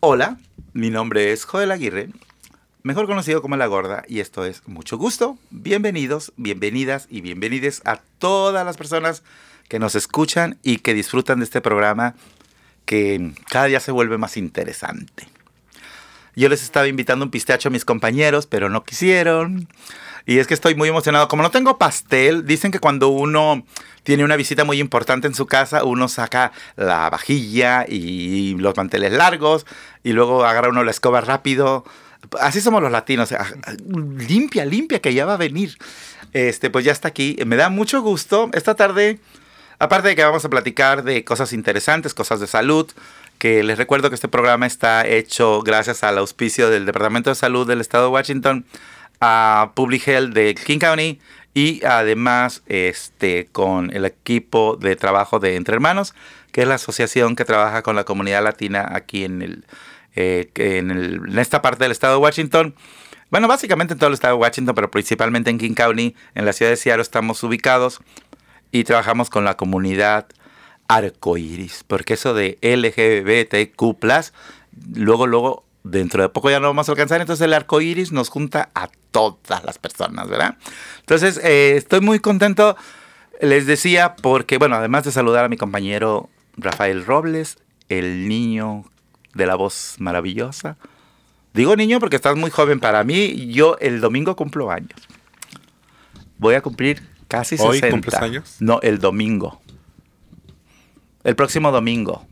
Hola, mi nombre es Joel Aguirre, mejor conocido como La Gorda, y esto es Mucho Gusto. Bienvenidos, bienvenidas y bienvenides a todas las personas que nos escuchan y que disfrutan de este programa que cada día se vuelve más interesante. Yo les estaba invitando un pistacho a mis compañeros, pero no quisieron. Y es que estoy muy emocionado. Como no tengo pastel, dicen que cuando uno tiene una visita muy importante en su casa, uno saca la vajilla y los manteles largos y luego agarra uno la escoba rápido. Así somos los latinos. Ah, limpia, limpia, que ya va a venir. Este, pues ya está aquí. Me da mucho gusto. Esta tarde, aparte de que vamos a platicar de cosas interesantes, cosas de salud, que les recuerdo que este programa está hecho gracias al auspicio del Departamento de Salud del Estado de Washington a Public Health de King County y además este, con el equipo de trabajo de Entre Hermanos, que es la asociación que trabaja con la comunidad latina aquí en, el, eh, en, el, en esta parte del estado de Washington. Bueno, básicamente en todo el estado de Washington, pero principalmente en King County, en la ciudad de Seattle estamos ubicados y trabajamos con la comunidad arcoiris, porque eso de LGBTQ, luego, luego dentro de poco ya no vamos a alcanzar, entonces el arco iris nos junta a todas las personas, ¿verdad? Entonces, eh, estoy muy contento, les decía, porque, bueno, además de saludar a mi compañero Rafael Robles, el niño de la voz maravillosa. Digo niño porque estás muy joven para mí, yo el domingo cumplo años. Voy a cumplir casi 60. ¿Hoy cumples años? No, el domingo. El próximo domingo.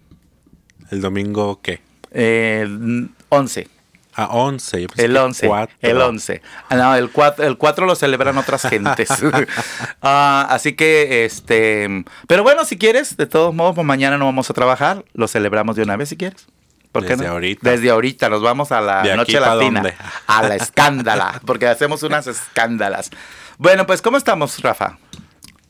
¿El domingo qué? Eh, 11. A 11. el 11. El 11. Ah, no, el 4, el 4 lo celebran otras gentes. Ah, así que, este. Pero bueno, si quieres, de todos modos, pues mañana no vamos a trabajar. Lo celebramos de una vez si quieres. ¿Por qué Desde no? ahorita. Desde ahorita. Nos vamos a la noche latina. A la escándala. Porque hacemos unas escándalas. Bueno, pues, ¿cómo estamos, Rafa?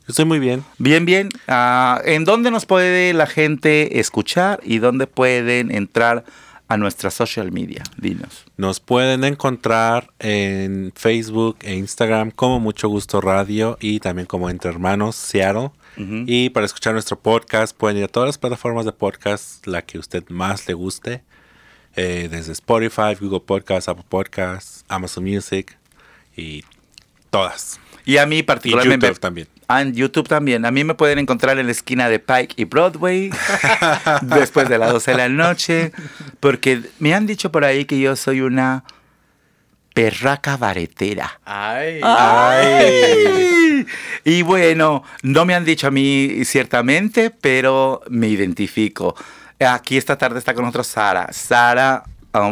Estoy muy bien. Bien, bien. Uh, ¿En dónde nos puede la gente escuchar y dónde pueden entrar? A nuestra social media. Dinos. Nos pueden encontrar en Facebook e Instagram como Mucho Gusto Radio y también como Entre Hermanos Seattle. Uh -huh. Y para escuchar nuestro podcast pueden ir a todas las plataformas de podcast, la que usted más le guste, eh, desde Spotify, Google Podcasts, Apple Podcasts, Amazon Music y todas. Y a mí particularmente... Y YouTube también. Ah, en YouTube también. A mí me pueden encontrar en la esquina de Pike y Broadway después de las 12 de la noche. Porque me han dicho por ahí que yo soy una perraca baretera. Ay. Ay. Y bueno, no me han dicho a mí ciertamente, pero me identifico. Aquí esta tarde está con nosotros Sara. Sara,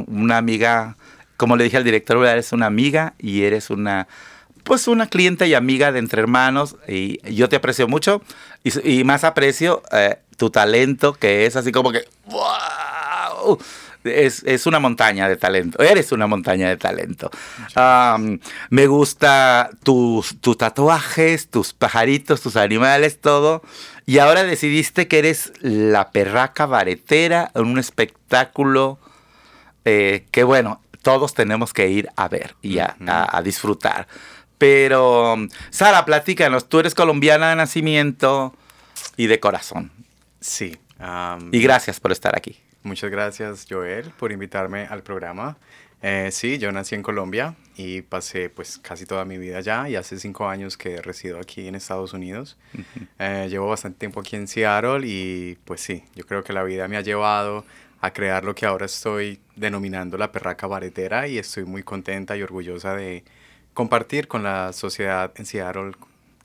una amiga, como le dije al director, eres una amiga y eres una pues una clienta y amiga de Entre Hermanos y yo te aprecio mucho y, y más aprecio eh, tu talento que es así como que wow es, es, una montaña de talento eres una montaña de talento. Um, me gusta tus, tus tatuajes tus pajaritos tus animales todo. Y ahora decidiste que eres la perraca baretera en un espectáculo eh, que bueno todos tenemos que ir a ver y a, a disfrutar pero, Sara, platícanos, tú eres colombiana de nacimiento y de corazón. Sí. Um, y gracias por estar aquí. Muchas gracias, Joel, por invitarme al programa. Eh, sí, yo nací en Colombia y pasé pues casi toda mi vida allá y hace cinco años que resido aquí en Estados Unidos. Uh -huh. eh, llevo bastante tiempo aquí en Seattle y pues sí, yo creo que la vida me ha llevado a crear lo que ahora estoy denominando la perraca baretera y estoy muy contenta y orgullosa de compartir con la sociedad en Seattle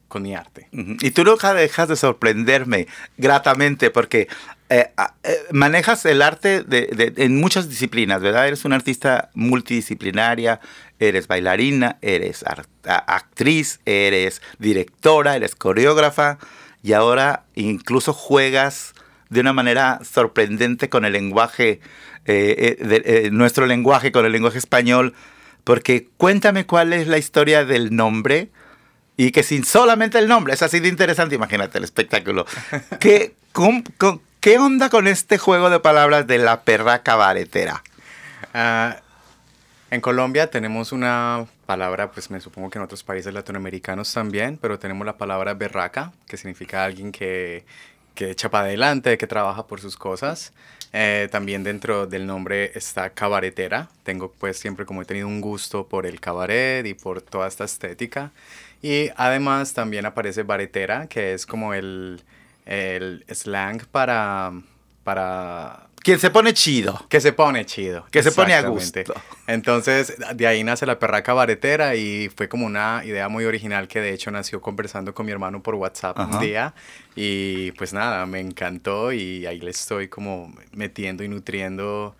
con mi arte. Y tú nunca dejas de sorprenderme gratamente porque eh, eh, manejas el arte de, de, en muchas disciplinas, ¿verdad? Eres una artista multidisciplinaria, eres bailarina, eres actriz, eres directora, eres coreógrafa y ahora incluso juegas de una manera sorprendente con el lenguaje, eh, de, nuestro lenguaje, con el lenguaje español porque cuéntame cuál es la historia del nombre y que sin solamente el nombre, es así de interesante, imagínate el espectáculo. ¿Qué, con, con, ¿Qué onda con este juego de palabras de la perra cabaretera? Uh, en Colombia tenemos una palabra, pues me supongo que en otros países latinoamericanos también, pero tenemos la palabra berraca, que significa alguien que, que echa para adelante, que trabaja por sus cosas. Eh, también dentro del nombre está cabaretera. Tengo pues siempre como he tenido un gusto por el cabaret y por toda esta estética. Y además también aparece baretera, que es como el, el slang para, para quien se pone chido. Que se pone chido. Que se pone a gusto. Entonces, de ahí nace la perraca baretera y fue como una idea muy original que de hecho nació conversando con mi hermano por WhatsApp un día. Y pues nada, me encantó y ahí le estoy como metiendo y nutriendo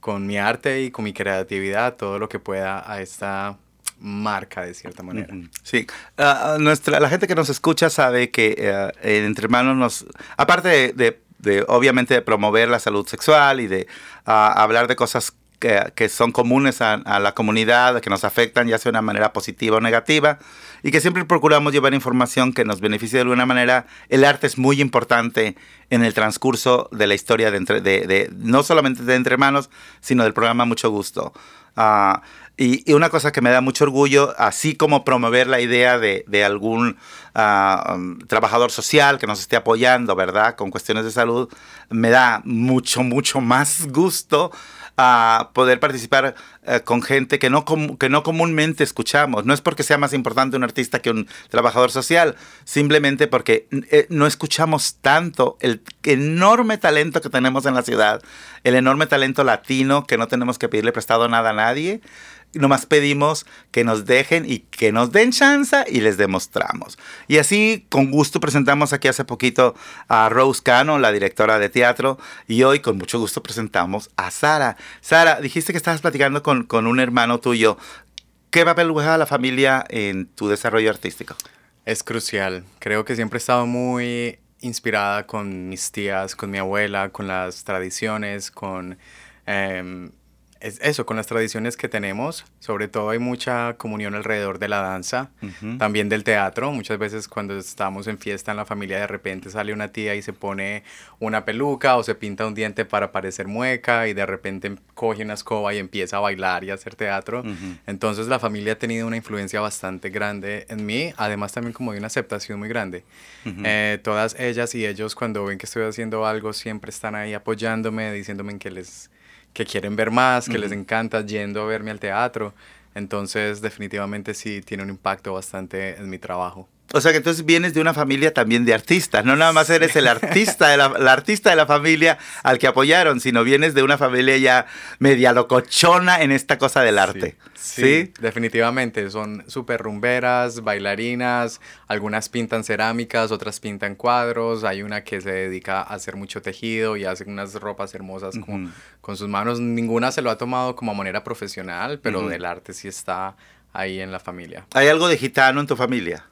con mi arte y con mi creatividad todo lo que pueda a esta marca de cierta manera. Sí, ah, nuestra, la gente que nos escucha sabe que eh, entre hermanos nos, aparte de de obviamente de promover la salud sexual y de ah, hablar de cosas que, que son comunes a, la comunidad, que nos afectan ya sea de una manera positiva o negativa, y que siempre procuramos llevar información que nos beneficie de alguna manera. El arte es muy importante en el transcurso de la historia de, entre, de, de no solamente de Entre Manos, sino del programa Mucho Gusto. Uh, y, una cosa que me da mucho orgullo, así como promover la idea de, algún ah, um, trabajador social que nos esté apoyando, ¿verdad? Con cuestiones de salud, me da mucho, mucho más gusto a poder participar eh, con gente que no, que no comúnmente escuchamos. No es porque sea más importante un artista que un trabajador social, simplemente porque eh, no escuchamos tanto el enorme talento que tenemos en la ciudad, el enorme talento latino que no tenemos que pedirle prestado nada a nadie nomás pedimos que nos dejen y que nos den chance y les demostramos. Y así, con gusto, presentamos aquí hace poquito a Rose Cano, la directora de teatro, y hoy con mucho gusto presentamos a Sara. Sara, dijiste que estabas platicando con, con un hermano tuyo. ¿Qué papel juega la familia en tu desarrollo artístico? Es crucial. Creo que siempre he estado muy inspirada con mis tías, con mi abuela, con las tradiciones, con... Em, es eso, con las tradiciones que tenemos, sobre todo hay mucha comunión alrededor de la danza, también del teatro. Muchas veces cuando estamos en fiesta en la familia, de repente sale una tía y se pone una peluca o se pinta un diente para parecer mueca y de repente coge una escoba y empieza a bailar y a hacer teatro. Entonces la familia ha tenido una influencia bastante grande en mí, además también como de una aceptación muy grande. Eh, todas ellas y ellos cuando ven que estoy haciendo algo siempre están ahí apoyándome, diciéndome que les que quieren ver más, que les encanta yendo a verme al teatro. Entonces, definitivamente sí tiene un impacto bastante en mi trabajo. O sea que entonces vienes de una familia también de artistas, no nada más eres el artista de la, artista de la familia al que apoyaron, sino vienes de una familia ya media locochona en esta cosa del arte. Sí, definitivamente, son súper rumberas, bailarinas, algunas pintan cerámicas, otras pintan cuadros, hay una que se dedica a hacer mucho tejido y hace unas ropas hermosas con, sus manos, ninguna se lo ha tomado como manera profesional, pero del arte sí está ahí en la familia. ¿Hay algo de gitano en tu familia?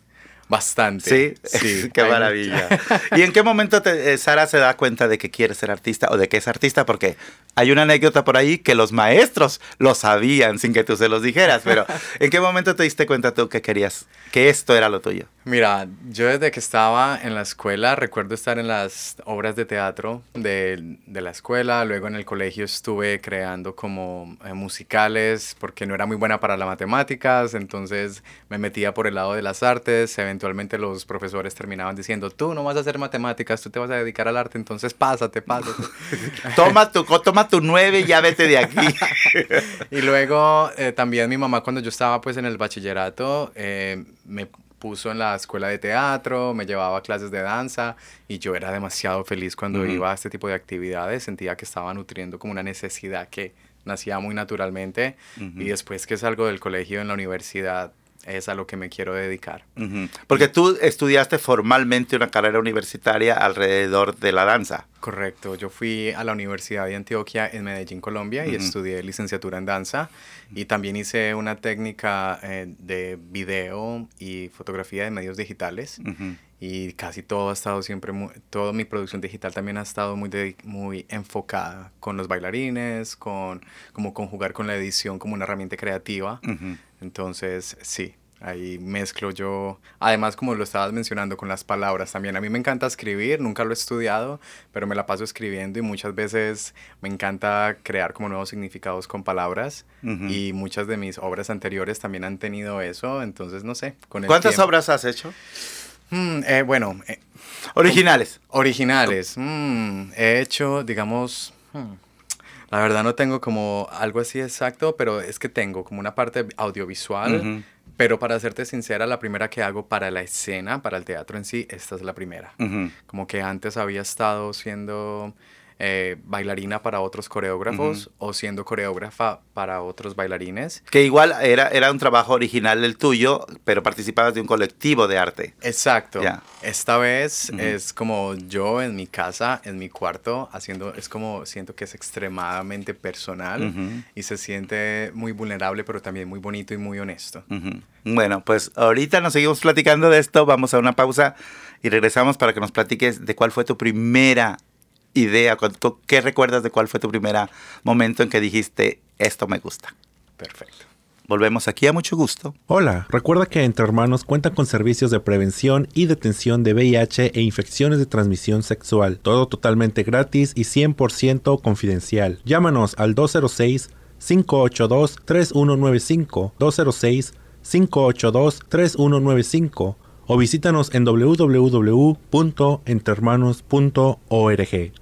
Bastante. Sí, sí qué maravilla. ¿Y en qué momento te, eh, Sara se da cuenta de que quiere ser artista o de que es artista? Porque hay una anécdota por ahí que los maestros lo sabían sin que tú se los dijeras, pero ¿en qué momento te diste cuenta tú que querías, que esto era lo tuyo? Mira, yo desde que estaba en la escuela recuerdo estar en las obras de teatro de, de la escuela, luego en el colegio estuve creando como eh, musicales porque no era muy buena para las matemáticas, entonces me metía por el lado de las artes, eventualmente los profesores terminaban diciendo, tú no vas a hacer matemáticas, tú te vas a dedicar al arte, entonces pásate, pásate. toma tu, toma tu nueve y ya vete de aquí. y luego eh, también mi mamá cuando yo estaba pues en el bachillerato eh, me puso en la escuela de teatro, me llevaba a clases de danza y yo era demasiado feliz cuando iba a este tipo de actividades, sentía que estaba nutriendo como una necesidad que nacía muy naturalmente y después que salgo del colegio en la universidad es a lo que me quiero dedicar. Porque tú estudiaste formalmente una carrera universitaria alrededor de la danza. Correcto, yo fui a la Universidad de Antioquia en Medellín, Colombia, y estudié licenciatura en danza. Y también hice una técnica eh, de video y fotografía de medios digitales. Y casi todo ha estado siempre, toda mi producción digital también ha estado muy, muy enfocada con los bailarines, con como conjugar con la edición como una herramienta creativa. Entonces, sí, ahí mezclo yo, además como lo estabas mencionando con las palabras también, a mí me encanta escribir, nunca lo he estudiado, pero me la paso escribiendo y muchas veces me encanta crear como nuevos significados con palabras y muchas de mis obras anteriores también han tenido eso, entonces no sé. Con ¿Cuántas obras has hecho? Mm, eh, bueno. Eh, originales. Originales. Mm, he hecho, digamos, La verdad no tengo como algo así exacto, pero es que tengo como una parte audiovisual. Pero para serte sincera, la primera que hago para la escena, para el teatro en sí, esta es la primera. Como que antes había estado siendo eh, bailarina para otros coreógrafos o siendo coreógrafa para otros bailarines. Que igual era, era un trabajo original el tuyo, pero participabas de un colectivo de arte. Exacto. Esta vez es como yo en mi casa, en mi cuarto, haciendo, es como siento que es extremadamente personal y se siente muy vulnerable, pero también muy bonito y muy honesto. Bueno, pues ahorita nos seguimos platicando de esto, vamos a una pausa y regresamos para que nos platiques de cuál fue tu primera idea, qué recuerdas de cuál fue tu primer momento en que dijiste, esto me gusta. Perfecto. Volvemos aquí a mucho gusto. Hola, recuerda que Entre Hermanos cuenta con servicios de prevención y detención de VIH e infecciones de transmisión sexual. Todo totalmente gratis y 100% confidencial. Llámanos al 206-582-3195, 206-582-3195 o visítanos en www.entrehermanos.org.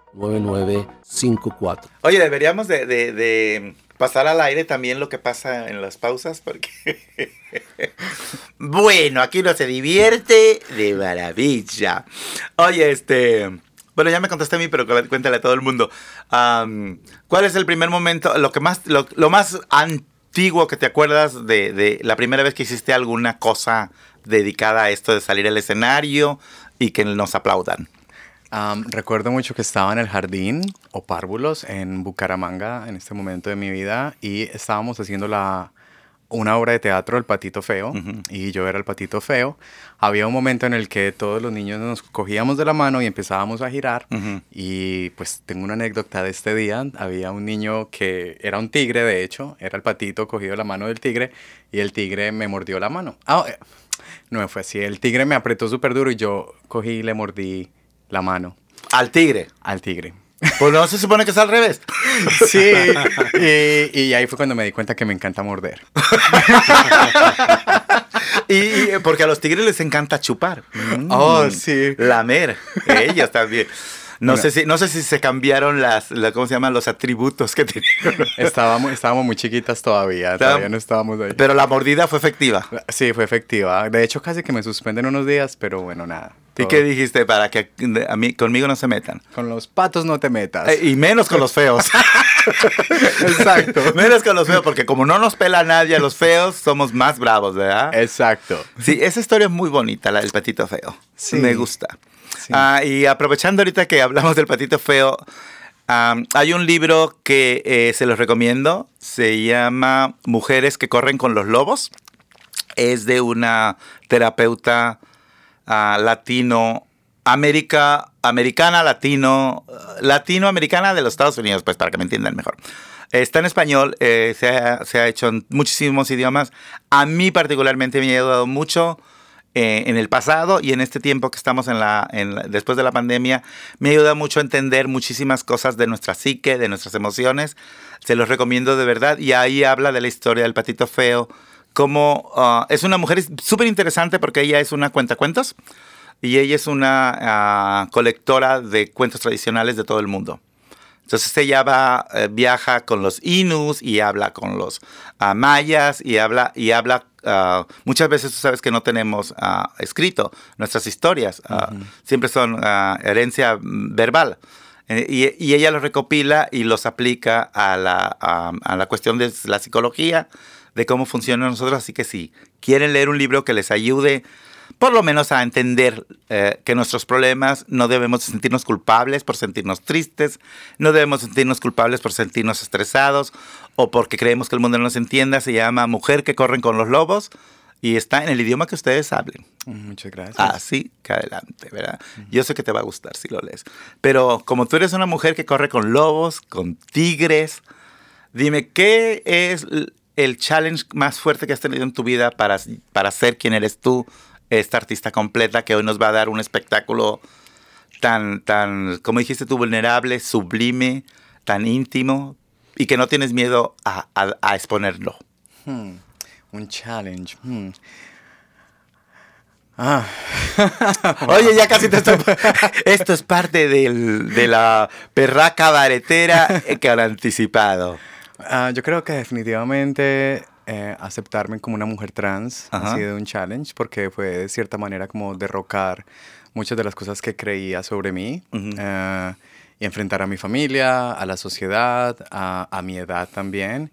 Oye, deberíamos de, pasar al aire también lo que pasa en las pausas, porque... bueno, aquí uno se divierte de maravilla. Oye, este... Bueno, ya me contaste a mí, pero cu- cuéntale a todo el mundo. ¿Cuál es el primer momento, lo que más, lo, lo más antiguo que te acuerdas de, de la primera vez que hiciste alguna cosa dedicada a esto de salir al escenario y que nos aplaudan? Recuerdo mucho que estaba en el jardín o párvulos en Bucaramanga en este momento de mi vida y estábamos haciendo la, una obra de teatro, El Patito Feo, y yo era el Patito Feo. Había un momento en el que todos los niños nos cogíamos de la mano y empezábamos a girar. Y pues tengo una anécdota de este día. Había un niño que era un tigre, de hecho, era el patito cogido de la mano del tigre y el tigre me mordió la mano. Ah, eh, no fue así. El tigre me apretó súper duro y yo cogí y le mordí la mano Al tigre. al tigre. Pues no se supone que es al revés. Sí, y, y ahí fue cuando me di cuenta que me encanta morder. Y, porque a los tigres les encanta chupar. Oh, Mm. sí. Lamer. Ellos también. No Bueno. sé si no sé si se cambiaron las la- ¿cómo se llaman? los atributos que tenían. Estábamos, estábamos muy chiquitas todavía, todavía no estábamos ahí. Pero la mordida fue efectiva. Sí, fue efectiva. De hecho, casi que me suspenden unos días, pero bueno, nada. ¿Y qué dijiste para que a mí conmigo no se metan? Con los patos no te metas. Eh, y menos con los feos. Exacto. menos con los feos, porque como no nos pela nadie a los feos, somos más bravos, ¿verdad? Exacto. Sí, esa historia es muy bonita, la del patito feo. Sí. Me gusta. Sí. Ah, y aprovechando ahorita que hablamos del patito feo, hay un libro que eh, se los recomiendo. Se llama Mujeres que corren con los lobos. Es de una terapeuta ah, latino, América, americana, latino, ah, latinoamericana de los Estados Unidos, pues para que me entiendan mejor. Está en español, eh, se, ha, se ha hecho en muchísimos idiomas. A mí particularmente me ha ayudado mucho eh, en el pasado y en este tiempo que estamos en la, en la- después de la pandemia, me ayuda mucho a entender muchísimas cosas de nuestra psique, de nuestras emociones. Se los recomiendo de verdad. Y ahí habla de la historia del patito feo. Como ah, es una mujer súper interesante porque ella es una cuentacuentos y ella es una ah, colectora de cuentos tradicionales de todo el mundo. Entonces ella va, eh, viaja con los Inus y habla con los ah, mayas y habla, y habla ah, muchas veces tú sabes que no tenemos ah, escrito nuestras historias, ah, siempre son herencia verbal. Eh, y, y ella los recopila y los aplica a la, a la cuestión de la psicología, de cómo funciona nosotros. Así que si quieren leer un libro que les ayude por lo menos a entender eh, que nuestros problemas no debemos sentirnos culpables por sentirnos tristes, no debemos sentirnos culpables por sentirnos estresados o porque creemos que el mundo no nos entienda. Se llama Mujer que corren con los lobos y está en el idioma que ustedes hablen. Muchas gracias. Así que adelante, ¿verdad? Yo sé que te va a gustar si lo lees. Pero como tú eres una mujer que corre con lobos, con tigres, Dime, ¿qué es el challenge más fuerte que has tenido en tu vida para, para ser quien eres tú, esta artista completa que hoy nos va a dar un espectáculo tan, tan, como dijiste tú, vulnerable, sublime, tan íntimo y que no tienes miedo a, a- a exponerlo? Hmm, Un challenge. hmm. Ah, Oye, ya casi te estoy... Esto es parte del- de la perra cabaretera que han anticipado. Ah, yo creo que definitivamente eh, aceptarme como una mujer trans Ajá. ha sido un challenge porque fue de cierta manera como derrocar muchas de las cosas que creía sobre mí Ujú. eh, y enfrentar a mi familia, a la sociedad, a, a mi edad también.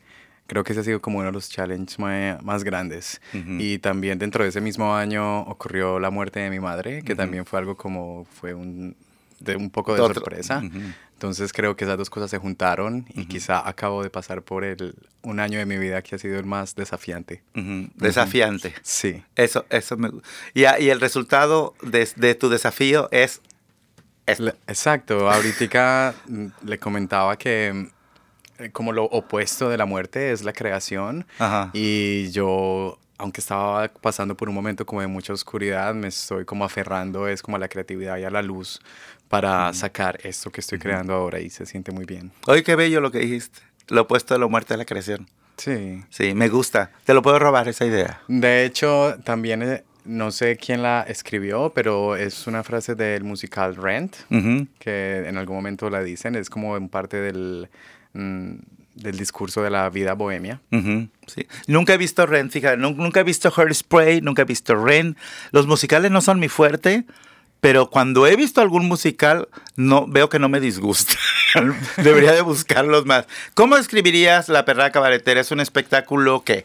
Creo que ese ha sido como uno de los challenges más grandes. Ujú. Y también dentro de ese mismo año ocurrió la muerte de mi madre, que también fue algo como, fue un, de un poco de Otro- sorpresa. Ujú. Entonces creo que esas dos cosas se juntaron y quizá acabo de pasar por el, un año de mi vida que ha sido el más desafiante. Ujú, Desafiante. Sí. Eso, eso me y, a- y el resultado de, de tu desafío es esto. Exacto, ahorita le comentaba que eh, como lo opuesto de la muerte es la creación Ajá. y yo, aunque estaba pasando por un momento como de mucha oscuridad, me estoy como aferrando, es como a la creatividad y a la luz para sacar esto que estoy creando ahora y se siente muy bien. Oye, qué bello lo que dijiste. Lo opuesto de la muerte de la creación. Sí. Sí, me gusta. Te lo puedo robar esa idea. De hecho, también eh, no sé quién la escribió, pero es una frase del musical Rent, que en algún momento la dicen, es como en parte del, mm, del discurso de la vida bohemia. Sí. Nunca he visto Ren, fíjate, nun- nunca he visto Hairspray, nunca he visto Ren. Los musicales no son mi fuerte, pero cuando he visto algún musical, no veo que no me disgusta. Debería de buscarlos más. ¿Cómo describirías La Perra Cabaretera? ¿Es un espectáculo que?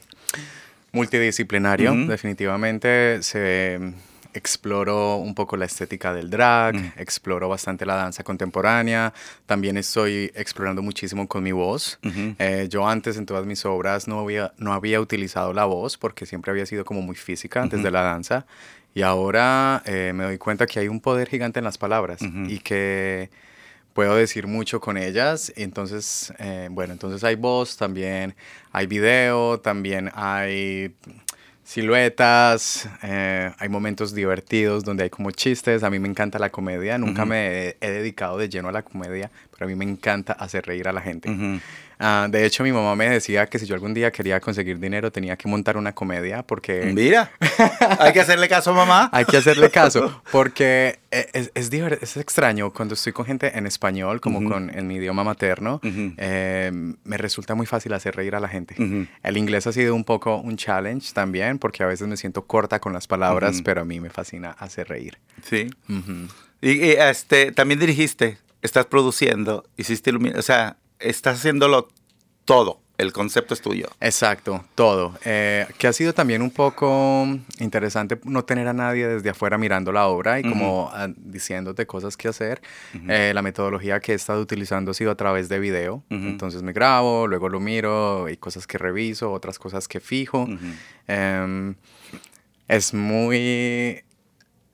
Multidisciplinario, definitivamente se mm, exploró un poco la estética del drag, exploró bastante la danza contemporánea, también estoy explorando muchísimo con mi voz. Eh, yo antes en todas mis obras no había, no había utilizado la voz porque siempre había sido como muy física antes de la danza y ahora eh, me doy cuenta que hay un poder gigante en las palabras y que puedo decir mucho con ellas. Entonces, eh, bueno, entonces hay voz, también hay video, también hay siluetas, eh, hay momentos divertidos donde hay como chistes. A mí me encanta la comedia, nunca me he, he dedicado de lleno a la comedia, a mí me encanta hacer reír a la gente. Ah, de hecho, mi mamá me decía que si yo algún día quería conseguir dinero tenía que montar una comedia porque... Mira, hay que hacerle caso a mamá. Hay que hacerle caso, porque e- es, es, diver- es extraño cuando estoy con gente en español, como con en mi idioma materno, eh, me resulta muy fácil hacer reír a la gente. El inglés ha sido un poco un challenge también, porque a veces me siento corta con las palabras, pero a mí me fascina hacer reír. Sí. Y, y, este, también dirigiste, estás produciendo, hiciste ilumi- o sea, estás haciéndolo todo. El concepto es tuyo. Exacto, todo. Eh, que ha sido también un poco interesante no tener a nadie desde afuera mirando la obra y como ah, diciéndote cosas que hacer. Eh, la metodología que he estado utilizando ha sido a través de video. Entonces me grabo, luego lo miro, hay cosas que reviso, otras cosas que fijo. Em, es muy...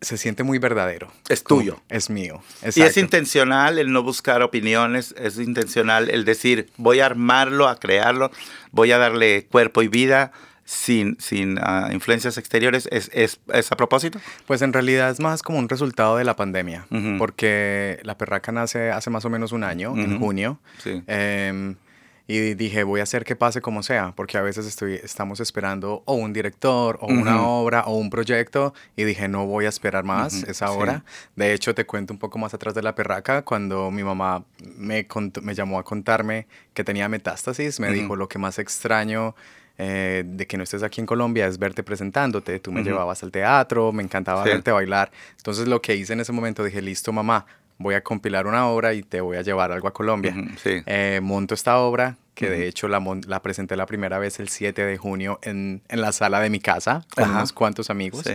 Se siente muy verdadero. Es Como- tuyo. Es mío. Y es exacto. intencional el no buscar opiniones, es intencional el decir, voy a armarlo, a crearlo, voy a darle cuerpo y vida sin, sin ah, influencias exteriores. ¿Es, es, es a propósito? Pues en realidad es más como un resultado de la pandemia, porque la perraca nace hace más o menos un año, en junio, Sí. em, y dije voy a hacer que pase como sea, porque a veces estoy, estamos esperando o un director, o una obra, o un proyecto, y dije no voy a esperar más, Ujú, es sí. ahora. De hecho, te cuento un poco más atrás de la perraca, cuando mi mamá me, me llamó a contarme que tenía metástasis, me dijo lo que más extraño eh, de que no estés aquí en Colombia es verte presentándote. Tú me llevabas al teatro, me encantaba Sí. verte bailar. Entonces lo que hice en ese momento dije, listo mamá, voy a compilar una obra y te voy a llevar algo a Colombia. Sí. Eh, monto esta obra, que de hecho la, la presenté la primera vez el 7 de junio en, en la sala de mi casa con Ajá. unos cuantos amigos. Sí.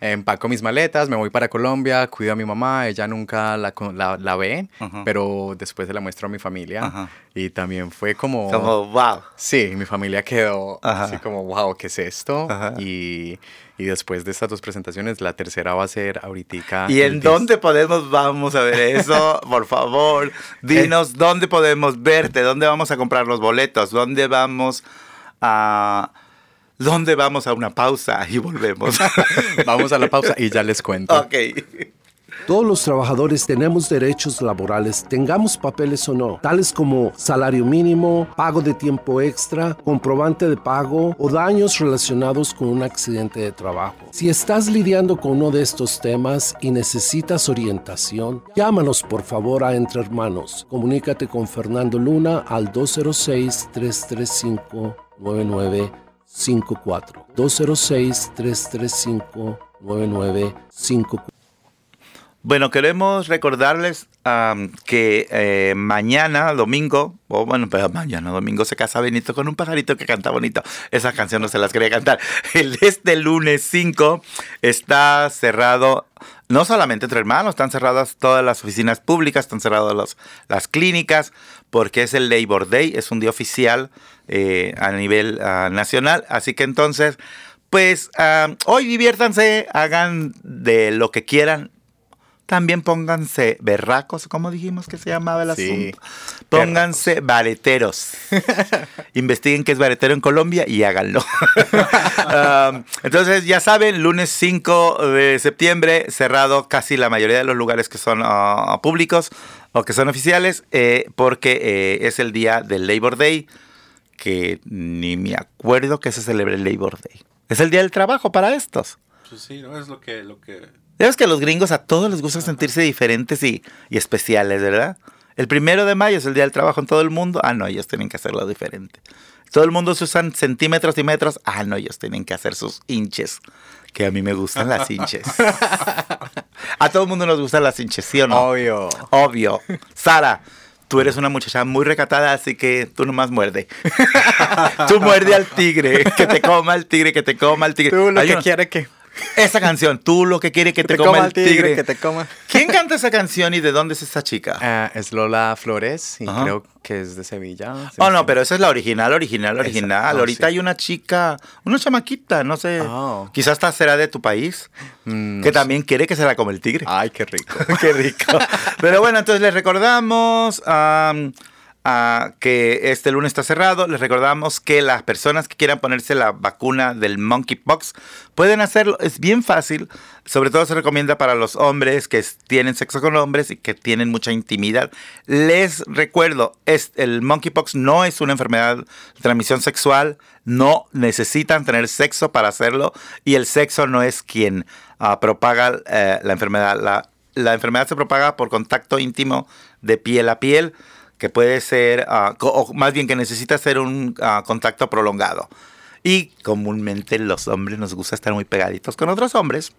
Empaco mis maletas, me voy para Colombia, cuido a mi mamá, ella nunca la, la, la ve, pero después se la muestro a mi familia. Y también fue como... Como, wow. Sí, mi familia quedó así como, wow, ¿qué es esto? Y, y después de estas dos presentaciones, la tercera va a ser ahorita. ¿Y en dónde podemos, vamos a ver eso? Por favor, dinos dónde podemos verte, dónde vamos a comprar los boletos, dónde vamos a... ¿Dónde vamos a una pausa y volvemos? Vamos a la pausa y ya les cuento. ok. Todos los trabajadores tenemos derechos laborales, tengamos papeles o no, tales como salario mínimo, pago de tiempo extra, comprobante de pago o daños relacionados con un accidente de trabajo. Si estás lidiando con uno de estos temas y necesitas orientación, llámanos por favor a Entre Hermanos. Comunícate con Fernando Luna al 206-335-9954. 206-335-9954. Bueno, queremos recordarles que eh, mañana, domingo, o bueno, pero mañana, domingo, se casa Benito con un pajarito que canta bonito. Esas canciones no se las quería cantar. El este lunes 5 está cerrado, no solamente entre hermanos, están cerradas todas las oficinas públicas, están cerradas las clínicas, porque es el Labor Day, es un día oficial eh, a nivel ah, nacional. Así que entonces, pues ah, hoy diviértanse, hagan de lo que quieran. También pónganse berracos, como dijimos que se llamaba el Sí, asunto. Pónganse bareteros. Investiguen qué es baretero en Colombia y háganlo. Um, entonces, ya saben, lunes 5 de septiembre, cerrado casi la mayoría de los lugares que son ah, públicos o que son oficiales, eh, porque eh, es el día del Labor Day, que ni me acuerdo que se celebre el Labor Day. Es el día del trabajo para estos. Pues sí, ¿no? Es lo que, lo que... Ya ves que a los gringos a todos les gusta sentirse diferentes y, y especiales, ¿verdad? El primero de mayo es el día del trabajo en todo el mundo. Ah, no, ellos tienen que hacerlo diferente. Todo el mundo se usan centímetros y metros. Ah, no, ellos tienen que hacer sus hinches. Que a mí me gustan las hinches. A todo el mundo nos gustan las hinches, ¿sí o no? Obvio. Obvio. Sara, tú eres una muchacha muy recatada, así que tú nomás muerde. tú muerde al tigre, que te coma el tigre, que te coma el tigre. Tú lo Hay que quieres que Esa canción, tú lo que quieres que te, coma, el tigre. que te coma. ¿Quién canta esa canción y de dónde es esa chica? Ah, es Lola Flores y Ajá. creo que es de Sevilla. Oh, no, pero esa es la original, original, original. oh, Ahorita sí. hay una chica, una chamaquita, no sé. Oh. Quizás esta será de tu país, Mm, que no sé. también quiere que se la coma el tigre. Ay, qué rico. Qué rico. Pero bueno, entonces les recordamos am, que este lunes está cerrado. Les recordamos que las personas que quieran ponerse la vacuna del monkeypox pueden hacerlo. Es bien fácil. Sobre todo se recomienda para los hombres que tienen sexo con hombres y que tienen mucha intimidad. Les recuerdo, es, el monkeypox no es una enfermedad de transmisión sexual. No necesitan tener sexo para hacerlo. Y el sexo no es quien ah, propaga eh, la enfermedad. La, la enfermedad se propaga por contacto íntimo de piel a piel, que puede ser, ah, o más bien que necesita ser un ah, contacto prolongado. Y comúnmente los hombres nos gusta estar muy pegaditos con otros hombres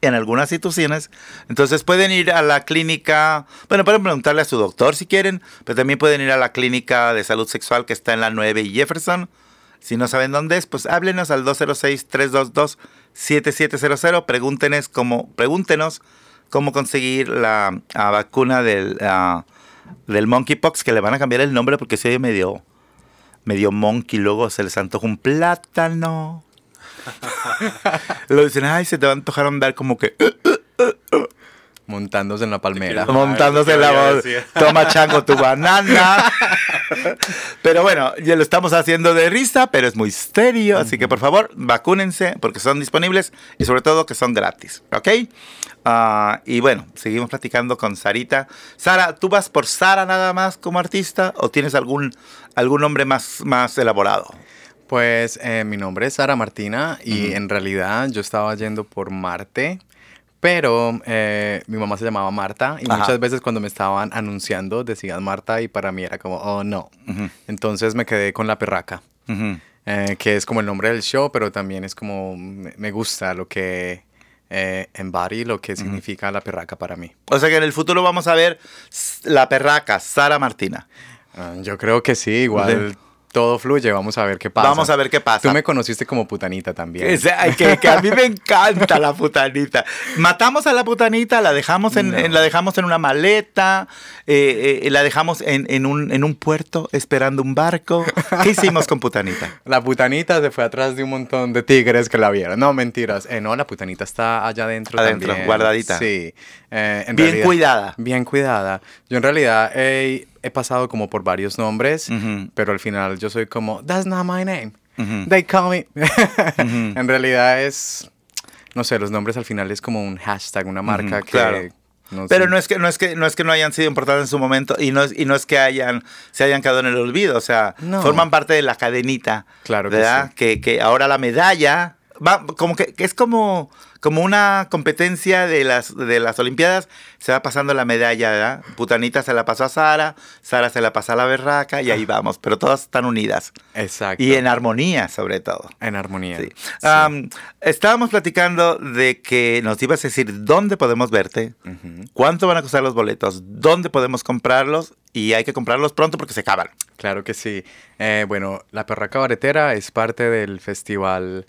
en algunas situaciones. Entonces pueden ir a la clínica, bueno, pueden preguntarle a su doctor si quieren, pero también pueden ir a la clínica de salud sexual que está en la 9 y Jefferson. Si no saben dónde es, pues háblenos al 206-322-7700. Pregúntenos cómo, pregúntenos cómo conseguir la ah, vacuna del, del monkeypox, que le van a cambiar el nombre porque se oye medio, medio monkey, luego se les antoja un plátano. Lo dicen, ay, se te va a antojar andar como que Montándose en la palmera. montándose Ay, la voz. Toma chango tu banana. pero bueno, ya lo estamos haciendo de risa, pero es muy serio. Así que por favor, vacúnense porque son disponibles y sobre todo que son gratis. ¿Ok? Ah, y bueno, seguimos platicando con Sarita. Sara, ¿tú vas por Sara nada más como artista o tienes algún, algún nombre más, más elaborado? Pues eh, mi nombre es Sara Martina y en realidad yo estaba yendo por Marte, pero eh, mi mamá se llamaba Marta y Ajá. muchas veces cuando me estaban anunciando decían Marta y para mí era como, oh no. Ujú, Entonces me quedé con La Perraca, ujú. eh, que es como el nombre del show, pero también es como, me gusta lo que eh, embody, lo que significa La Perraca para mí. O sea que en el futuro vamos a ver la perraca, Sara Martina. Ah, yo creo que sí, igual todo fluye, vamos a ver qué pasa. Vamos a ver qué pasa. Tú me conociste como putanita también. Que, sea- que- que a mí me encanta la putanita. Matamos a la putanita, la dejamos en, No. en- la dejamos en una maleta, eh, eh, la dejamos en, en un, en un puerto esperando un barco. ¿Qué hicimos con putanita? La putanita se fue atrás de un montón de tigres que la vieron. No, mentiras. Eh, no, la putanita está allá adentro Adentro, también. guardadita. Sí. En Bien realidad- cuidada. Bien cuidada. Yo en realidad he, pasado como por varios nombres, Ujú. pero al final yo soy como, that's not my name. Ujú. They call me. En realidad es, no sé, los nombres al final es como un hashtag, una marca que... claro. no Pero sé. no es que no es que no es que no hayan sido importantes en su momento y no es, y no es que hayan se hayan quedado en el olvido, o sea, No. forman parte de la cadenita, Claro que ¿verdad? sí. Que, que ahora la medalla va como que, que es como como una competencia de las de las olimpiadas, se va pasando la medalla, ¿verdad? Putanita se la pasó a Sara, Sara se la pasa a la berraca y ahí vamos, pero todas están unidas Exacto. y en armonía sobre todo. En armonía. Sí. Sí. Am, estábamos platicando de que nos ibas a decir dónde podemos verte, cuánto van a costar los boletos, dónde podemos comprarlos y hay que comprarlos pronto porque se acaban. Claro que sí. Eh, bueno, la Perra Cabaretera es parte del festival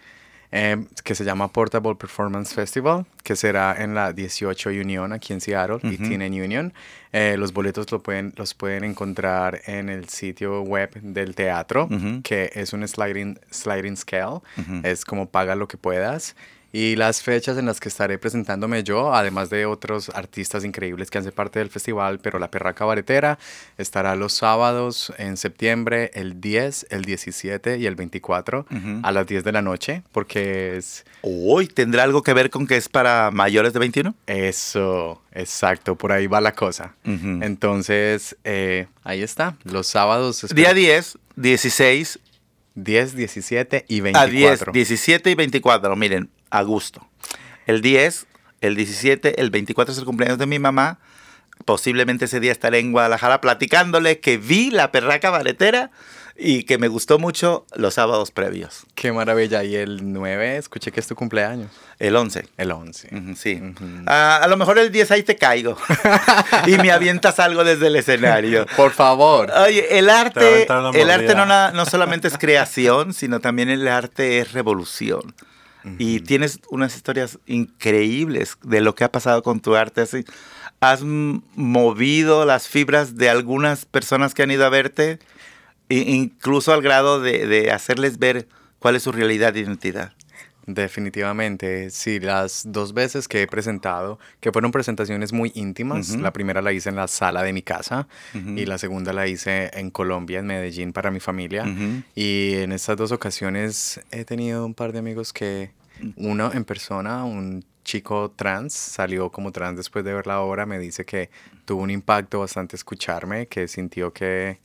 eh, que se llama Portable Performance Festival, que será en la 18 Union aquí en Seattle, y tienen Union. Eh, los boletos lo pueden, los pueden encontrar en el sitio web del teatro, Ujú. que es un sliding, sliding scale. Es como paga lo que puedas. Y las fechas en las que estaré presentándome yo, además de otros artistas increíbles que hacen parte del festival, pero la Perra Cabaretera estará los sábados en septiembre, el 10, el 17 y el 24 Ujú. a las 10 de la noche, porque es Hoy tendrá algo que ver con que es para mayores de 21. eso, exacto, por ahí va la cosa. Ujú. Entonces, eh, ahí está, los sábados espero- Día 10, 16, 10, 17 y a 24. 10, 17 y 24, miren, a gusto. El 10, el 17, el 24 es el cumpleaños de mi mamá. Posiblemente ese día estaré en Guadalajara platicándole que vi la perraca baretera y que me gustó mucho los sábados previos. Qué maravilla. Y el 9, escuché que es tu cumpleaños. El 11. El 11. Ujú, Sí. Ah, a lo mejor el 10 ahí te caigo. y me avientas algo desde el escenario. Por favor. Oye, el Te arte, el arte no, no solamente es creación, sino también el arte es revolución. Y tienes unas historias increíbles de lo que ha pasado con tu arte. Así, has movido las fibras de algunas personas que han ido a verte, e- incluso al grado de, de hacerles ver cuál es su realidad e identidad. Definitivamente, sí, las dos veces que he presentado, que fueron presentaciones muy íntimas, la primera la hice en la sala de mi casa y la segunda la hice en Colombia, en Medellín, para mi familia. Y en estas dos ocasiones he tenido un par de amigos que, uno en persona, un chico trans, salió como trans después de ver la obra, me dice que tuvo un impacto bastante escucharme, que sintió que,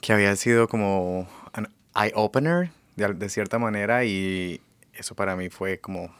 que había sido como un eye-opener de, de cierta manera y eso para mí fue como...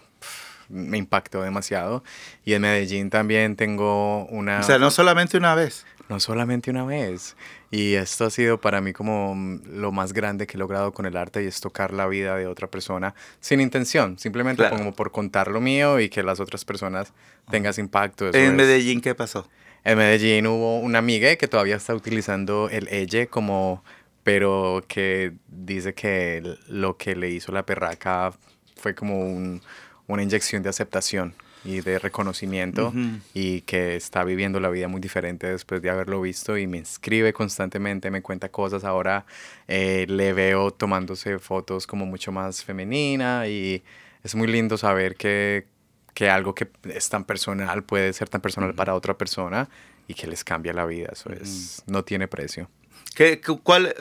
Me impactó demasiado. Y en Medellín también tengo una... O sea, no solamente una vez. No solamente una vez. Y esto ha sido para mí como mm, lo más grande que he logrado con el arte y es tocar la vida de otra persona sin intención, simplemente Claro. como por contar lo mío y que las otras personas tengan ese impacto. eso En es. Medellín, ¿qué pasó? En Medellín hubo una amiga que todavía está utilizando el elle como, pero que dice que lo que le hizo la perraca fue como un- una inyección de aceptación y de reconocimiento Ujú. y que está viviendo la vida muy diferente después de haberlo visto y me escribe constantemente, me cuenta cosas. Ahora eh, le veo tomándose fotos como mucho más femenina y es muy lindo saber que, que algo que es tan personal puede ser tan personal para otra persona y que les cambia la vida. Eso es, no tiene precio. ¿Qué, cu- cuál,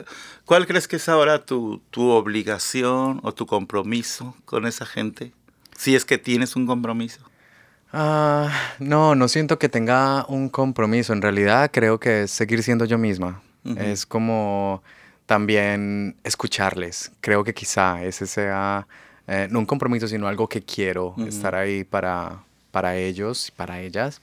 ¿Cuál crees que es ahora tu, tu obligación o tu compromiso con esa gente? Si es que tienes un compromiso. Ah, no, no siento que tenga un compromiso. En realidad creo que es seguir siendo yo misma. Es como también escucharles. Creo que quizá ese sea eh, no un compromiso, sino algo que quiero, estar ahí para, para ellos y para ellas.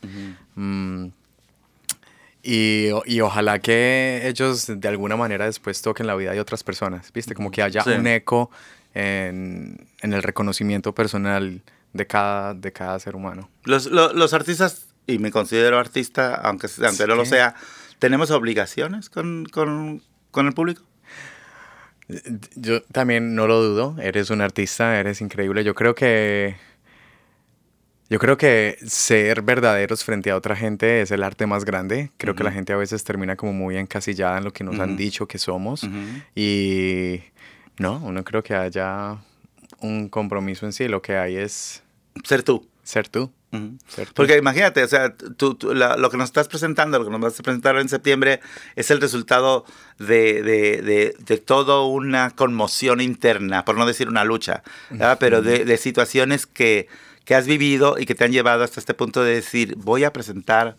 Y, y ojalá que ellos de alguna manera después toquen la vida de otras personas, ¿viste? Como que haya Sí. un eco en, en el reconocimiento personal de cada, de cada ser humano. Los, lo- los artistas, y me considero artista, aunque, aunque no lo Sí. sea, ¿tenemos obligaciones con, con, con el público? Yo también no lo dudo, eres un artista, eres increíble. Yo creo que yo creo que ser verdaderos frente a otra gente es el arte más grande. Creo que la gente a veces termina como muy encasillada en lo que nos han dicho que somos. Y no, uno creo que haya un compromiso en sí. Lo que hay es... Ser tú. Ser tú. Porque imagínate, o sea, tú, lo que nos estás presentando, lo que nos vas a presentar en septiembre, es el resultado de, de, de, toda una conmoción interna, por no decir una lucha, pero de, situaciones que, que has vivido y que te han llevado hasta este punto de decir, voy a presentar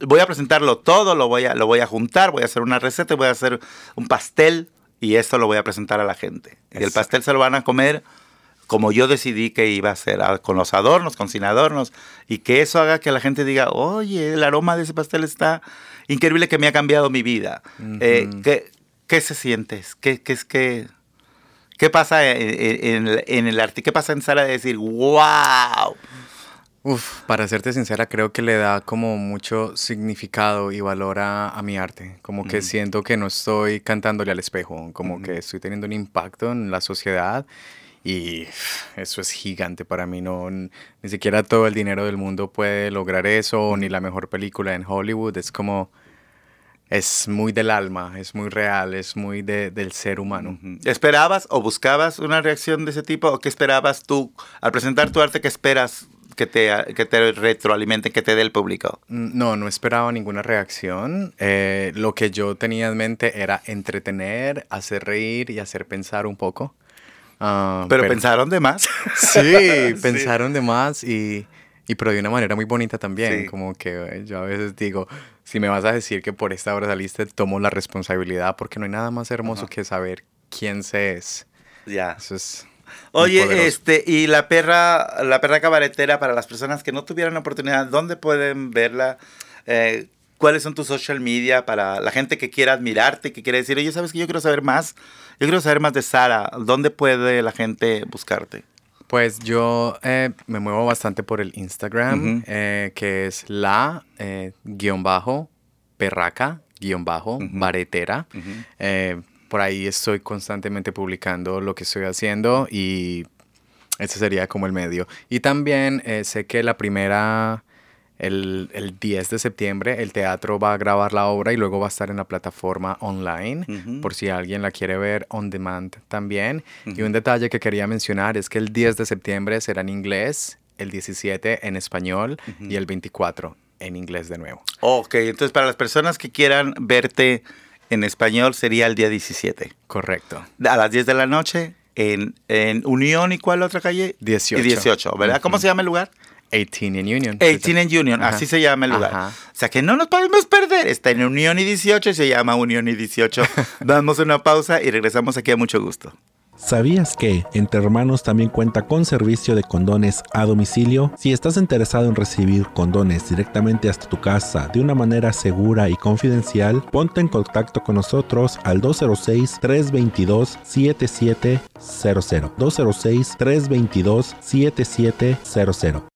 voy a presentarlo todo, lo voy a, lo voy a juntar, voy a hacer una receta, voy a hacer un pastel y esto lo voy a presentar a la gente. Y el pastel se lo van a comer como yo decidí que iba a ser, con los adornos, con sin adornos, y que eso haga que la gente diga, oye, el aroma de ese pastel está increíble que me ha cambiado mi vida. Eh, ¿qué, ¿qué, se siente? ¿Qué, qué, qué, qué pasa en, el arte? ¿Qué pasa en Sara de decir, wow? Uf, para serte sincera, creo que le da como mucho significado y valor a, mi arte. Como que siento que no estoy cantándole al espejo, como que estoy teniendo un impacto en la sociedad y eso es gigante para mí. No, ni siquiera todo el dinero del mundo puede lograr eso, ni la mejor película en Hollywood. Es como, es muy del alma, es muy real, es muy del ser humano. ¿Esperabas o buscabas una reacción de ese tipo? ¿O qué esperabas tú al presentar tu arte? ¿Qué esperas que te, que te retroalimenten, que te dé el público? Mm, no, no esperaba ninguna reacción. Eh, lo que yo tenía en mente era entretener, hacer reír y hacer pensar un poco. Ah, pero, pensaron de más. Sí, pensaron de más y, y, pero de una manera muy bonita también. Como que yo a veces digo, si me vas a decir que por esta hora saliste, tomo la responsabilidad porque no hay nada más hermoso que saber quién se es. Ya. Eso es Oye, este, y la perra, la perra cabaretera, para las personas que no tuvieran la oportunidad, ¿dónde pueden verla? Eh, ¿Cuáles son tus social media para la gente que quiera admirarte, que quiere decir, oye, ¿sabes que yo quiero saber más? Yo quiero saber más de Sara. ¿Dónde puede la gente buscarte? Pues yo eh, me muevo bastante por el Instagram, eh, que es la eh, guion bajo perraca guion bajo baretera. por ahí estoy constantemente publicando lo que estoy haciendo y ese sería como el medio. Y también sé que la primera el, el, 10 de septiembre el teatro va a grabar la obra y luego va a estar en la plataforma online por si alguien la quiere ver on demand también. Y un detalle que quería mencionar es que el 10 de septiembre será en inglés, el 17 en español y el 24 en inglés de nuevo. Ok, entonces para las personas que quieran verte en español sería el día 17. Correcto. A las 10 de la noche en, en Unión y cuál otra calle? 18. 18, ¿verdad? ¿Cómo se llama el lugar? 18 en Union. 18 en Union, así se llama el lugar. O sea que no nos podemos perder. Está en Unión y 18 y se llama Unión y 18. Damos una pausa y regresamos aquí a mucho gusto. ¿Sabías que Entre Hermanos también cuenta con servicio de condones a domicilio? Si estás interesado en recibir condones directamente hasta tu casa de una manera segura y confidencial, ponte en contacto con nosotros al 206-322-7700. 206-322-7700.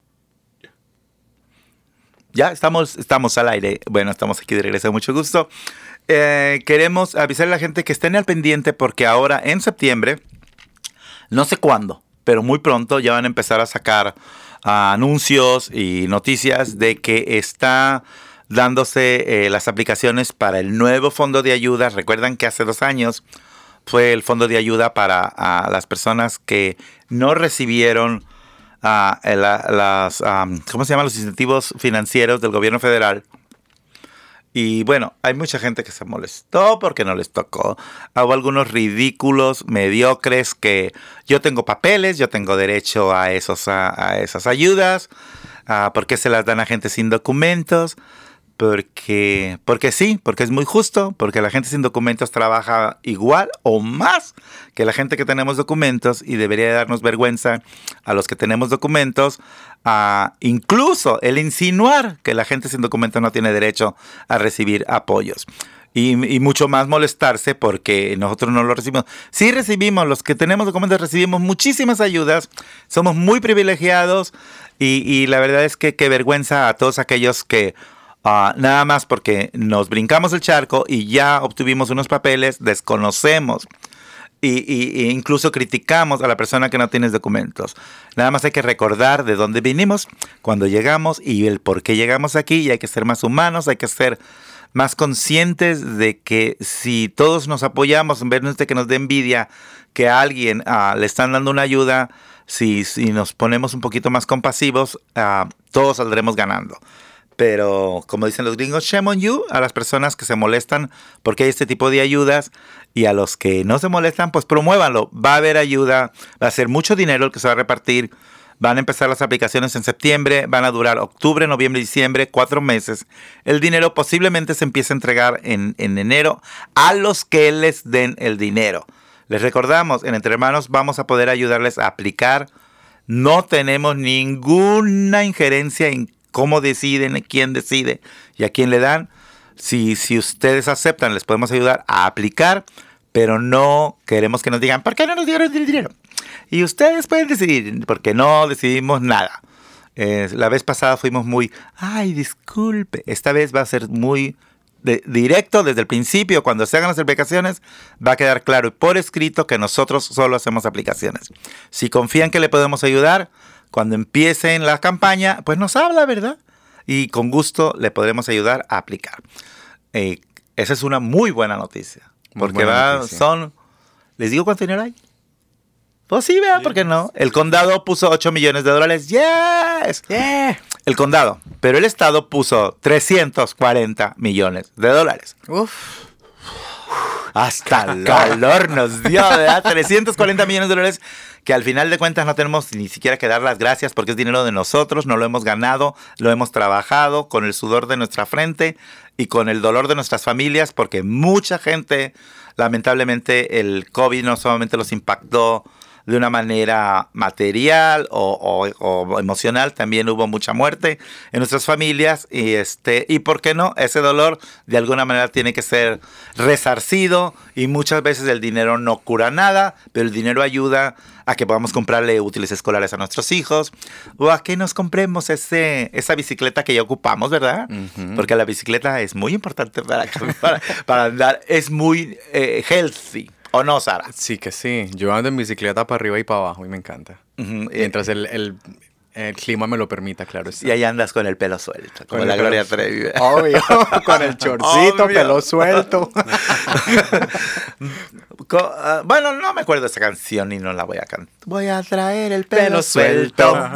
Ya estamos, estamos al aire. Bueno, estamos aquí de regreso, mucho gusto. Eh, queremos avisar a la gente que estén al pendiente porque ahora en septiembre, no sé cuándo, pero muy pronto ya van a empezar a sacar ah, anuncios y noticias de que está dándose eh, las aplicaciones para el nuevo fondo de ayuda. Recuerdan que hace dos años fue el fondo de ayuda para las personas que no recibieron las, ¿cómo se llaman? Los incentivos financieros del gobierno federal. Y bueno, hay mucha gente que se molestó porque no les tocó. Hubo algunos ridículos, mediocres, que yo tengo papeles, yo tengo derecho a, esos, a, esas ayudas. ¿Por qué se las dan a gente sin documentos? Porque, porque sí, porque es muy justo, porque la gente sin documentos trabaja igual o más que la gente que tenemos documentos y debería darnos vergüenza a los que tenemos documentos, a incluso el insinuar que la gente sin documentos no tiene derecho a recibir apoyos. Y, y, mucho más molestarse porque nosotros no lo recibimos. Sí recibimos, los que tenemos documentos recibimos muchísimas ayudas, somos muy privilegiados y, y la verdad es que qué vergüenza a todos aquellos que Uh, nada más porque nos brincamos el charco y ya obtuvimos unos papeles, desconocemos y, e incluso criticamos a la persona que no tiene documentos. Nada más hay que recordar de dónde vinimos, cuando llegamos y el por qué llegamos aquí y hay que ser más humanos, hay que ser más conscientes de que si todos nos apoyamos en vez de que nos dé envidia que a alguien uh, le están dando una ayuda, si, si, nos ponemos un poquito más compasivos, uh, todos saldremos ganando. Pero, como dicen los gringos, shame on you a las personas que se molestan porque hay este tipo de ayudas y a los que no se molestan, pues promuévanlo. Va a haber ayuda, va a ser mucho dinero el que se va a repartir. Van a empezar las aplicaciones en septiembre, van a durar octubre, noviembre, diciembre, cuatro meses. El dinero posiblemente se empiece a entregar en, en enero a los que les den el dinero. Les recordamos, en Entre Hermanos vamos a poder ayudarles a aplicar. No tenemos ninguna injerencia en cómo deciden, quién decide y a quién le dan. Si, si ustedes aceptan, les podemos ayudar a aplicar, pero no queremos que nos digan, ¿por qué no nos dieron el dinero? Y ustedes pueden decidir, porque no decidimos nada. Eh, la vez pasada fuimos muy, ay, disculpe. Esta vez va a ser muy de, directo desde el principio. Cuando se hagan las aplicaciones, va a quedar claro y por escrito que nosotros solo hacemos aplicaciones. Si confían que le podemos ayudar, cuando empiece en la campaña, pues nos habla, ¿verdad? Y con gusto le podremos ayudar a aplicar. Eh, esa es una muy buena noticia. Porque va, noticia. son, ¿les digo cuánto dinero hay? Pues sí, vea, ¿por qué no? El condado puso 8 millones de dólares. ¡Yes! Yeah. El condado. Pero el estado puso 340 millones de dólares. Uf. Hasta calor. calor nos dio, ¿verdad? 340 millones de dólares que al final de cuentas no tenemos ni siquiera que dar las gracias porque es dinero de nosotros, no lo hemos ganado, lo hemos trabajado con el sudor de nuestra frente y con el dolor de nuestras familias porque mucha gente, lamentablemente, el COVID no solamente los impactó de una manera material o, o, o, emocional, también hubo mucha muerte en nuestras familias y este y por qué no ese dolor de alguna manera tiene que ser resarcido y muchas veces el dinero no cura nada, pero el dinero ayuda a que podamos comprarle útiles escolares a nuestros hijos o a que nos compremos ese, esa bicicleta que ya ocupamos, ¿verdad? Uh -huh. Porque la bicicleta es muy importante para, para, para andar, es muy eh, healthy. ¿O no, Sara? Sí, que sí. Yo ando en bicicleta para arriba y para abajo y me encanta. Uh -huh. Mientras el, el, el, clima me lo permita, claro. Está. Y ahí andas con el pelo suelto, como con la Gloria Trevi. Obvio, con el chorcito, Obvio. pelo suelto. uh, bueno, no me acuerdo esa canción y no la voy a cantar. Voy a traer el pelo, pelo suelto.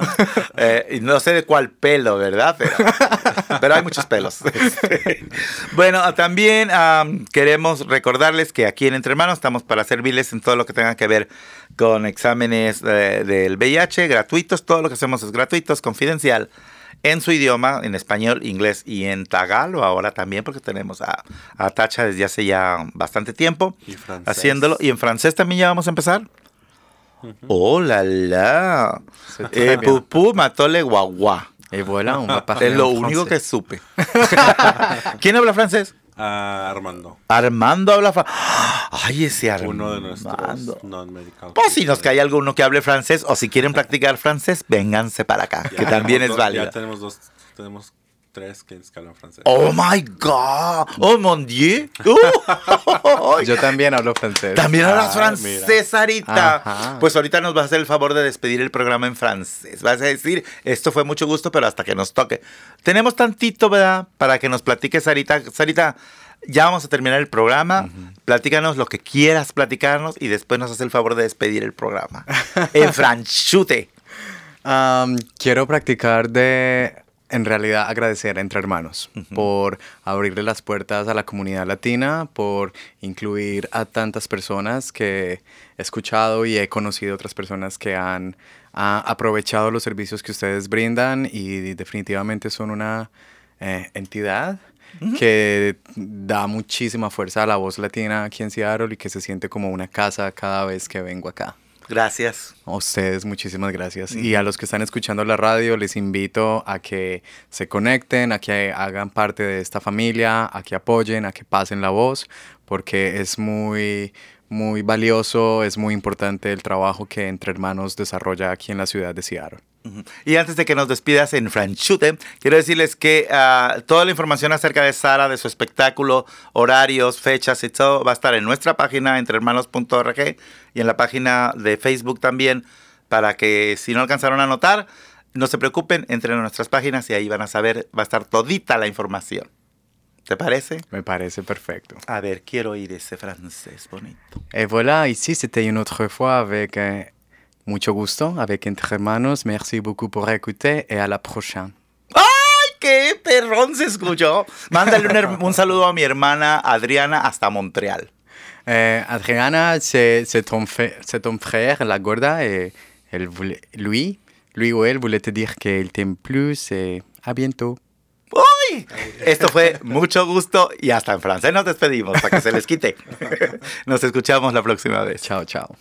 eh, no sé de cuál pelo, ¿verdad? Pero, pero hay muchos pelos. bueno, también um, queremos recordarles que aquí en Entre Hermanos estamos para servirles en todo lo que tenga que ver con exámenes eh, del VIH gratuitos. Todo lo que hacemos es gratuito, es confidencial en su idioma, en español, inglés y en tagalo ahora también, porque tenemos a, a Tacha desde hace ya bastante tiempo y haciéndolo. Y en francés también ya vamos a empezar. Uh -huh. ¡Oh, la, la! Eh, pupú matole guagua. Y voilà, un Es lo único que supe. ¿Quién habla francés? Uh, Armando. Armando habla francés. Ay, ese Armando. Uno de nuestros non-medical. Pues si nos cae alguno que hable francés o si quieren practicar francés, vénganse para acá, Ya que también es válido. Ya tenemos dos, tenemos tres que hablan francés. Oh my God. Oh mon Dieu. Uh. Yo también hablo francés. También hablas Ah, francés. Sarita. Ajá. Pues ahorita nos vas a hacer el favor de despedir el programa en francés. Vas a decir, esto fue mucho gusto, pero hasta que nos toque. Tenemos tantito, ¿verdad? Para que nos platique Sarita. Sarita, ya vamos a terminar el programa. Platícanos lo que quieras platicarnos y después nos hace el favor de despedir el programa. en franchute. Um, quiero practicar de, en realidad, agradecer entre hermanos por abrirle las puertas a la comunidad latina, por incluir a tantas personas que he escuchado y he conocido otras personas que han ah, aprovechado los servicios que ustedes brindan y definitivamente son una eh, entidad que da muchísima fuerza a la voz latina aquí en Seattle y que se siente como una casa cada vez que vengo acá. Gracias. A ustedes, muchísimas gracias. Y a los que están escuchando la radio, les invito a que se conecten, a que hagan parte de esta familia, a que apoyen, a que pasen la voz, porque es muy, muy valioso, es muy importante el trabajo que Entre Hermanos desarrolla aquí en la ciudad de Seattle. Y antes de que nos despidas en Franchute, quiero decirles que ah, toda la información acerca de Sara, de su espectáculo, horarios, fechas y todo, va a estar en nuestra página entrehermanos.org y en la página de Facebook también, para que si no alcanzaron a notar, no se preocupen, entren a nuestras páginas y ahí van a saber, va a estar todita la información. ¿Te parece? Me parece perfecto. A ver, quiero oír ese francés bonito. Et voilà, ici c'était une autre fois avec euh, mucho gusto, avec Entre Hermanos. Merci beaucoup pour écouter et à la prochaine. ¡Ay, qué perrón se escuchó! Mándale un, un saludo a mi hermana Adriana hasta Montreal. Euh, Adriana, c'est ton, ton frère, la gorda, et elle voulait, lui, lui ou elle voulait te dire qu'il t'aime plus et à bientôt. Esto fue mucho gusto y hasta en francés nos despedimos para que se les quite. Nos escuchamos la próxima vez. Ciao, ciao.